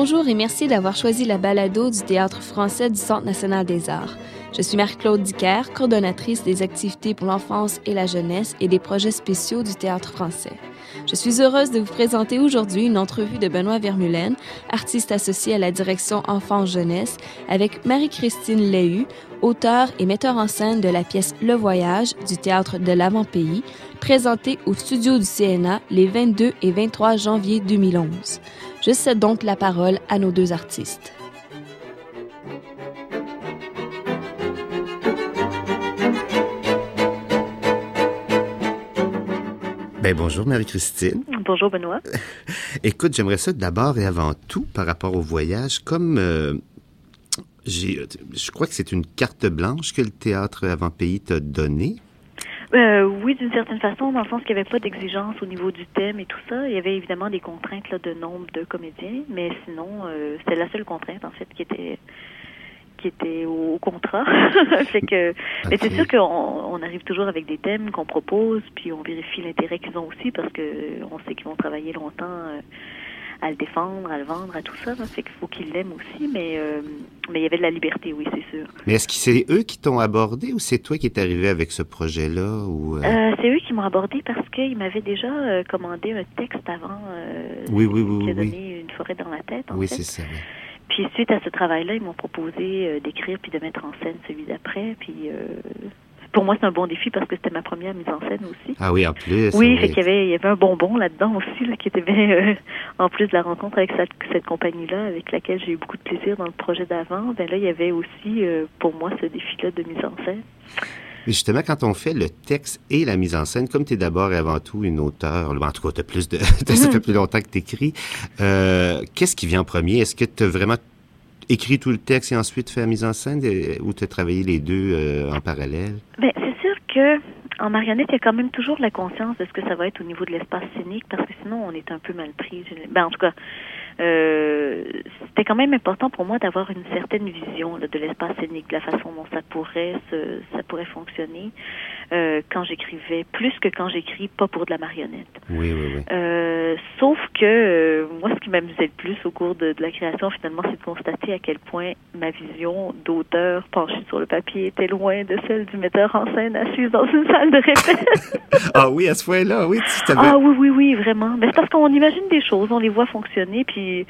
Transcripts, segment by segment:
Bonjour et merci d'avoir choisi la balado du Théâtre français du Centre national des arts. Je suis Marie-Claude Dicker, coordonnatrice des activités pour l'enfance et la jeunesse et des projets spéciaux du Théâtre français. Je suis heureuse de vous présenter aujourd'hui une entrevue de Benoît Vermulen, artiste associé à la direction Enfance-Jeunesse, avec Marie-Christine Léhu, auteur et metteur en scène de la pièce Le Voyage du Théâtre de l'Avant-Pays, présentée au studio du CNA les 22 et 23 janvier 2011. Je cède donc la parole à nos deux artistes. Ben, bonjour Marie-Christine. Bonjour Benoît. Écoute, j'aimerais ça d'abord et avant tout par rapport au voyage, comme euh, j'ai, je crois que c'est une carte blanche que le théâtre avant-pays t'a donnée. Euh, oui, d'une certaine façon, dans le sens qu'il n'y avait pas d'exigence au niveau du thème et tout ça. Il y avait évidemment des contraintes là, de nombre de comédiens, mais sinon, euh, c'était la seule contrainte en fait qui était qui était au, contrat. fait que, mais c'est sûr qu'on on arrive toujours avec des thèmes qu'on propose, puis on vérifie l'intérêt qu'ils ont aussi parce que on sait qu'ils vont travailler longtemps euh, à le défendre, à le vendre, à tout ça. Fait qu'il faut qu'ils l'aiment aussi, mais euh, mais il y avait de la liberté, oui, c'est sûr. Mais est-ce que c'est eux qui t'ont abordé ou c'est toi qui es arrivé avec ce projet-là ou euh? euh... c'est eux qui m'ont abordé parce qu'ils m'avaient déjà euh, commandé un texte avant. oui, oui, oui, qui a oui. donné une forêt dans la tête. En oui, c'est ça. Oui. Puis suite à ce travail-là, ils m'ont proposé d'écrire puis de mettre en scène celui d'après. Puis pour moi, c'est un bon défi parce que c'était ma première mise en scène aussi. Ah oui, en plus. Oui, fait qu'il y avait, il y avait un bonbon là-dedans aussi, là, qui était bien, euh, en plus de la rencontre avec cette, cette compagnie-là, avec laquelle j'ai eu beaucoup de plaisir dans le projet d'avant. Ben là, il y avait aussi euh, pour moi ce défi-là de mise en scène. Mais justement, quand on fait le texte et la mise en scène, comme tu es d'abord et avant tout une auteure, en tout cas, tu plus de, ça fait plus longtemps que tu écris, euh, qu'est-ce qui vient en premier? Est-ce que tu as vraiment écrit tout le texte et ensuite fait la mise en scène ou tu as travaillé les deux euh, en parallèle? Ben, c'est sûr que en marionnette, il y a quand même toujours la conscience de ce que ça va être au niveau de l'espace scénique parce que sinon, on est un peu mal pris. Ben, en tout cas, euh, c'était quand même important pour moi d'avoir une certaine vision là, de l'espace scénique, de la façon dont ça pourrait se, ça pourrait fonctionner euh, quand j'écrivais, plus que quand j'écris pas pour de la marionnette. Oui, oui, oui. Euh, sauf que euh, moi, ce qui m'amusait le plus au cours de, de la création, finalement, c'est de constater à quel point ma vision d'auteur penchée sur le papier était loin de celle du metteur en scène assise dans une salle de répète. ah oui, à ce point-là, oui. Tu ah oui, oui, oui, vraiment. Mais c'est parce qu'on imagine des choses, on les voit fonctionner, puis 以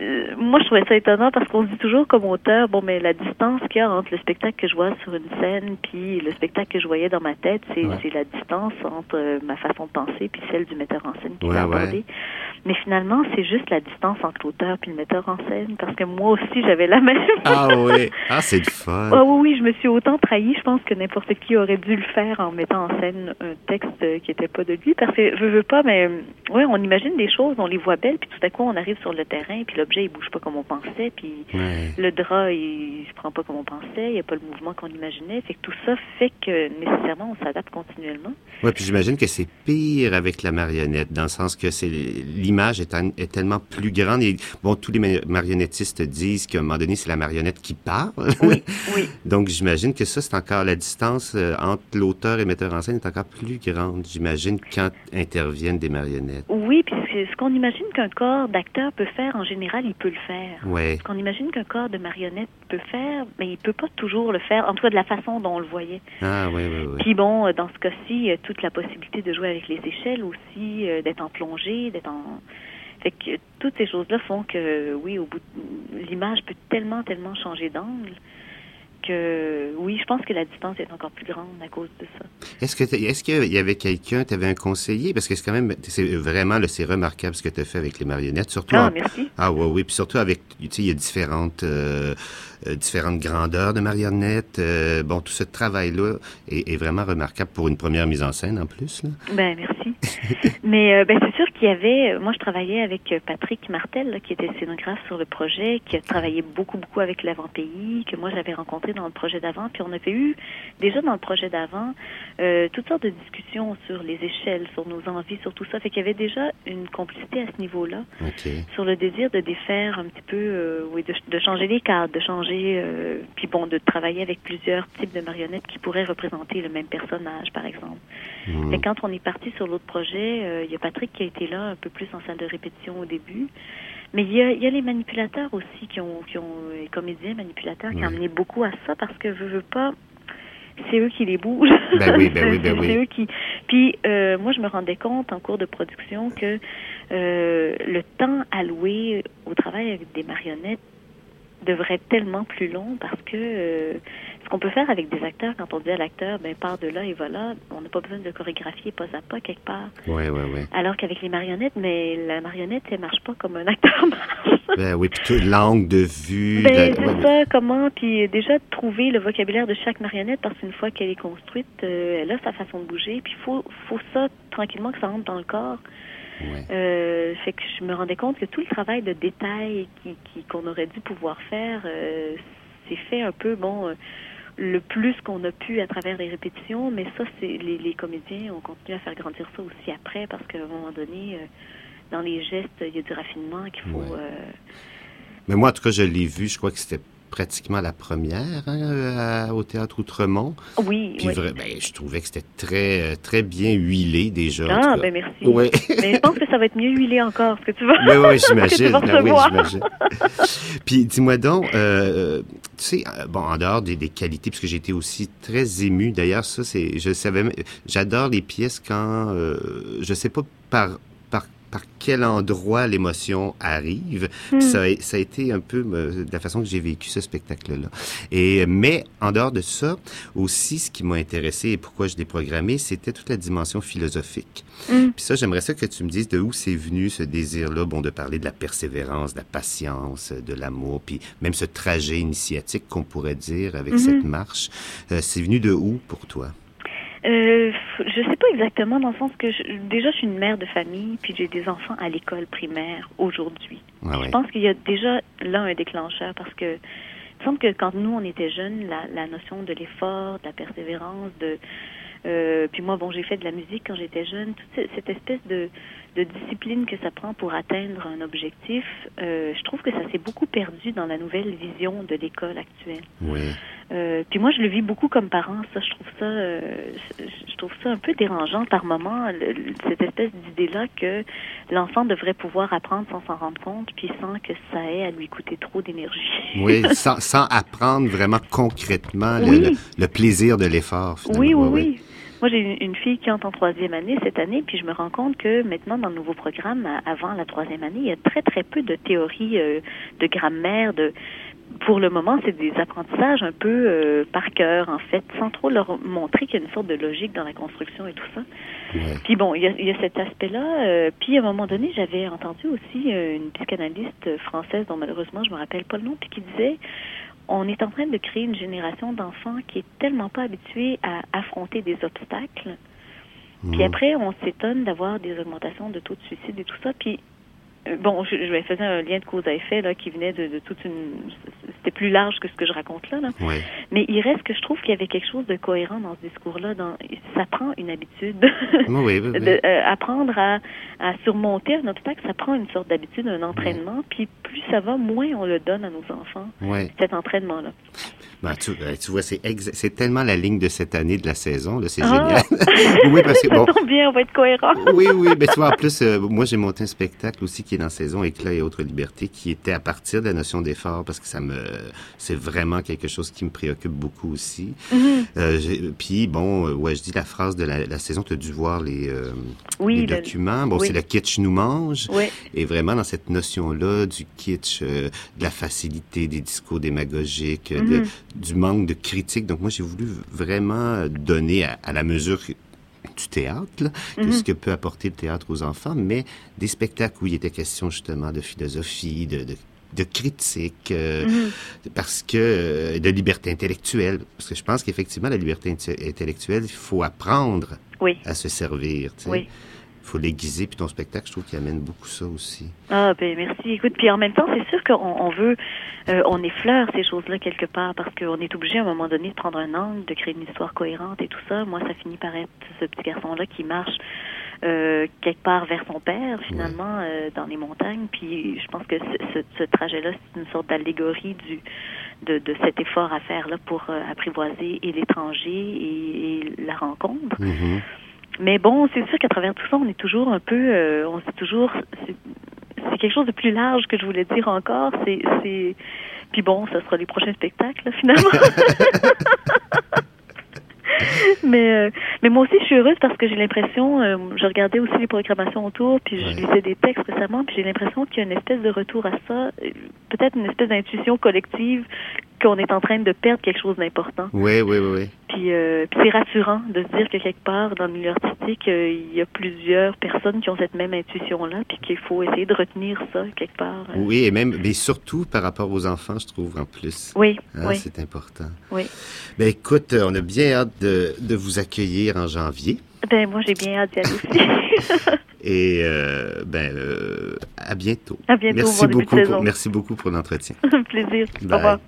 euh, moi, je trouvais ça étonnant parce qu'on se dit toujours comme auteur, bon, mais la distance qu'il y a entre le spectacle que je vois sur une scène puis le spectacle que je voyais dans ma tête, c'est Ouais. c'est la distance entre euh, ma façon de penser puis celle du metteur en scène qui Ouais, l'a ouais. Mais finalement, c'est juste la distance entre l'auteur puis le metteur en scène parce que moi aussi, j'avais la même. Ah oui. Ah, c'est le fun. Ah oui, oui, je me suis autant trahi, je pense que n'importe qui aurait dû le faire en mettant en scène un texte qui était pas de lui. Parce que je veux pas, mais ouais, on imagine des choses, on les voit belles, puis tout à coup on arrive sur le terrain, puis l'objet il bouge pas comme on pensait, puis Ouais. le drap il se prend pas comme on pensait, il y a pas le mouvement qu'on imaginait. Fait que tout ça fait que nécessairement on s'adapte continuellement. Ouais, puis j'imagine que c'est pire avec la marionnette, dans le sens que c'est l'image est, en- est tellement plus grande. Et bon, tous les ma- marionnettistes disent qu'à un moment donné, c'est la marionnette qui parle. Oui, oui. Donc j'imagine que ça, c'est encore la distance euh, entre l'auteur et le metteur en scène est encore plus grande. J'imagine quand interviennent des marionnettes. Oui, puis ce qu'on imagine qu'un corps d'acteur peut faire, en général, il peut le faire. Ouais. Ce qu'on imagine qu'un corps de marionnette peut faire, mais il peut pas toujours le faire, en tout cas de la façon dont on le voyait. Ah ouais, ouais. Puis bon, euh, dans ce cas-ci, a toute la possibilité de jouer avec les échelles aussi, euh, d'être en plongée, d'être en... Fait que euh, toutes ces choses-là font que, oui, au bout de- l'image peut tellement, tellement changer d'angle que, oui, je pense que la distance est encore plus grande à cause de ça. Est-ce que est-ce qu'il y avait quelqu'un, tu avais un conseiller? Parce que c'est quand même c'est vraiment là, c'est remarquable ce que tu as fait avec les marionnettes, surtout Ah, en- merci. Ah ouais, oui, puis surtout avec, tu sais, il y a différentes, euh, euh, différentes grandeurs de marionnettes. euh, bon, tout ce travail-là est, est vraiment remarquable pour une première mise en scène en plus. Là. Ben merci. Mais euh, ben c'est sûr y avait. Moi, je travaillais avec euh, Patrick Martel, là, qui était scénographe sur le projet, qui a travaillé beaucoup, beaucoup avec l'avant-pays, que moi j'avais rencontré dans le projet d'avant. Puis on avait eu déjà dans le projet d'avant euh, toutes sortes de discussions sur les échelles, sur nos envies, sur tout ça. Fait qu'il y avait déjà une complicité à ce niveau-là, sur le désir de défaire un petit peu, euh, oui, de, de changer les cadres, de changer, euh, puis bon, de travailler avec plusieurs types de marionnettes qui pourraient représenter le même personnage, par exemple. Mais quand on est parti sur l'autre projet, euh, il y a Patrick qui a été là un peu plus en salle de répétition au début. Mais il y a, il y a les manipulateurs aussi qui ont, qui ont les comédiens manipulateurs qui ont amené beaucoup à ça parce que veux, veux pas, c'est eux qui les bougent. Ben oui, ben oui, ben oui. c'est eux qui. Puis euh, moi, je me rendais compte en cours de production que euh, le temps alloué au travail avec des marionnettes devrait être tellement plus long parce que euh, ce qu'on peut faire avec des acteurs, quand on dit à l'acteur, ben pars de là et voilà, on n'a pas besoin de chorégraphier pas à pas quelque part. Oui, oui, oui. Alors qu'avec les marionnettes, mais la marionnette, elle marche pas comme un acteur marche. Ben oui, puis l'angle de vue. Ben, la- c'est ouais, ouais. ça, comment, puis déjà trouver le vocabulaire de chaque marionnette, parce qu'une fois qu'elle est construite, euh, elle a sa façon de bouger, puis il faut, faut ça tranquillement que ça rentre dans le corps. Euh, fait que je me rendais compte que tout le travail de détail qui, qui- qu'on aurait dû pouvoir faire, euh, c'est fait un peu, bon, euh, le plus qu'on a pu à travers les répétitions, mais ça, c'est les, les comédiens ont continué à faire grandir ça aussi après, parce qu'à un moment donné, euh, dans les gestes, il y a du raffinement qu'il faut... Mais moi, en tout cas, je l'ai vu, je crois que c'était pratiquement la première hein, euh, à- au Théâtre Outremont. oui, Puis oui. ben, je trouvais que c'était très, euh, très bien huilé déjà. Ah, ben merci. Oui. Mais je pense que ça va être mieux huilé encore, ce que tu vas. Oui, j'imagine. oui, j'imagine. Puis dis-moi donc, euh, tu sais, bon, en dehors des, des qualités, puisque été aussi très ému. D'ailleurs, ça, c'est, je savais, j'adore les pièces quand, euh, je sais pas par par quel endroit l'émotion arrive. Hmm. Ça, a, ça a été un peu euh, de la façon que j'ai vécu ce spectacle-là. Et mais en dehors de ça, aussi, ce qui m'a intéressé et pourquoi je l'ai programmé, c'était toute la dimension philosophique. Mm. Puis ça, j'aimerais ça que tu me dises de où c'est venu ce désir-là, bon, de parler de la persévérance, de la patience, de l'amour, puis même ce trajet initiatique qu'on pourrait dire avec Mhm. cette marche. Euh, c'est venu de où pour toi? Euh, je sais pas exactement dans le sens que je- déjà je suis une mère de famille puis j'ai des enfants à l'école primaire aujourd'hui. Ah. Je pense qu'il y a déjà là un déclencheur parce que il me semble que quand nous on était jeunes, la, la notion de l'effort, de la persévérance, de euh, puis moi bon j'ai fait de la musique quand j'étais jeune, toute ce- cette espèce de, de discipline que ça prend pour atteindre un objectif, euh, je trouve que ça s'est beaucoup perdu dans la nouvelle vision de l'école actuelle. Oui. Euh, puis moi, je le vis beaucoup comme parent. Ça, je trouve ça, euh, je, trouve ça un peu dérangeant par moment, le- cette espèce d'idée-là que l'enfant devrait pouvoir apprendre sans s'en rendre compte, puis sans que ça ait à lui coûter trop d'énergie. Oui, sans, sans apprendre vraiment concrètement le, Oui. le- le plaisir de l'effort. Oui, oui, oui. Moi, j'ai une, fille qui entre en troisième année cette année, puis je me rends compte que maintenant, dans le nouveau programme, avant la troisième année, il y a très, très peu de théorie euh, de grammaire, de pour le moment, c'est des apprentissages un peu euh, par cœur, en fait, sans trop leur montrer qu'il y a une sorte de logique dans la construction et tout ça. ouais. Puis bon, il y a, il y a cet aspect-là. euh, puis à un moment donné, j'avais entendu aussi euh, une psychanalyste française dont malheureusement je me rappelle pas le nom, puis qui disait on est en train de créer une génération d'enfants qui est tellement pas habituée à affronter des obstacles. Puis Mhm. après, on s'étonne d'avoir des augmentations de taux de suicide et tout ça. Puis bon, je, je faisais un lien de cause à effet là qui venait de, de toute une. C'était plus large que ce que je raconte là. là. Ouais. Mais il reste que je trouve qu'il y avait quelque chose de cohérent dans ce discours-là. Dans, ça prend une habitude. Oui, oui, oui, oui. de, euh, apprendre à, à surmonter un obstacle, ça prend une sorte d'habitude, un entraînement. Puis plus ça va, moins on le donne à nos enfants, cet entraînement-là. Ben, tu, euh, tu vois, c'est tellement la ligne de cette année de la saison, là, c'est Ah! génial. oui, parce que ça bon, tombe bien, on va être cohérent. oui, oui, mais tu vois, en plus, euh, moi, j'ai monté un spectacle aussi qui dans Saison Éclat et Autres Libertés, qui était à partir de la notion d'effort, parce que ça me, c'est vraiment quelque chose qui me préoccupe beaucoup aussi. Mhm. Euh, Puis, bon, euh, ouais, je dis la phrase de la, la saison, tu as dû voir les, euh, Oui, les le- documents. Bon, oui. c'est le kitsch nous mange. Oui, Et vraiment dans cette notion-là du kitsch, euh, de la facilité des discours démagogiques, de- Mhm. du manque de critique. Donc moi, j'ai voulu vraiment donner à, à la mesure du théâtre, là, de Mhm. ce que peut apporter le théâtre aux enfants, mais des spectacles où il était question justement de philosophie, de, de, de critique, euh, Mhm. parce que euh, de liberté intellectuelle. Parce que je pense qu'effectivement, la liberté inte- intellectuelle, il faut apprendre oui, à se servir. tu sais. oui. Il faut l'aiguiser. Puis ton spectacle, je trouve qu'il amène beaucoup ça aussi. Ah ben merci. Écoute, puis en même temps, c'est sûr qu'on on veut, euh, on effleure ces choses-là quelque part parce qu'on est obligé à un moment donné de prendre un angle, de créer une histoire cohérente et tout ça. Moi, ça finit par être ce petit garçon-là qui marche euh, quelque part vers son père finalement euh, dans les montagnes. Puis je pense que ce, trajet-là, c'est une sorte d'allégorie du de, de cet effort à faire là pour apprivoiser et l'étranger et, et la rencontre. Mhm. Mais bon, c'est sûr qu'à travers tout ça, on est toujours un peu, euh, on sait toujours, c'est- quelque chose de plus large que je voulais dire encore. C'est, c'est, puis bon, ça sera les prochains spectacles finalement. mais euh, mais moi aussi je suis heureuse parce que j'ai l'impression euh, je regardais aussi les programmations autour puis je lisais des textes récemment puis j'ai l'impression qu'il y a une espèce de retour à ça euh, peut-être une espèce d'intuition collective qu'on est en train de perdre quelque chose d'important. Oui, oui, oui. Puis, euh, puis c'est rassurant de se dire que quelque part dans le milieu artistique, euh, il y a plusieurs personnes qui ont cette même intuition-là, puis qu'il faut essayer de retenir ça quelque part. Euh. Oui, et même, mais surtout par rapport aux enfants, je trouve en plus. Oui, ah, oui. C'est important. Oui. Ben écoute, on a bien hâte de, de vous accueillir en janvier. Ben moi j'ai bien hâte d'y aller aussi. Et euh, ben euh, à bientôt. À bientôt. Merci bon beaucoup. Pour, merci beaucoup pour l'entretien. Plaisir. Bye. Au revoir.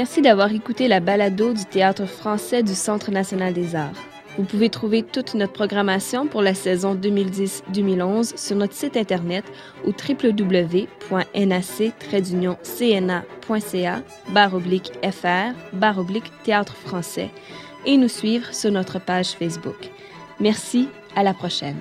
Merci d'avoir écouté la balado du Théâtre français du Centre national des arts. Vous pouvez trouver toute notre programmation pour la saison 2010-2011 sur notre site internet au www.nac-cna.ca fr théâtre français et nous suivre sur notre page Facebook. Merci, à la prochaine.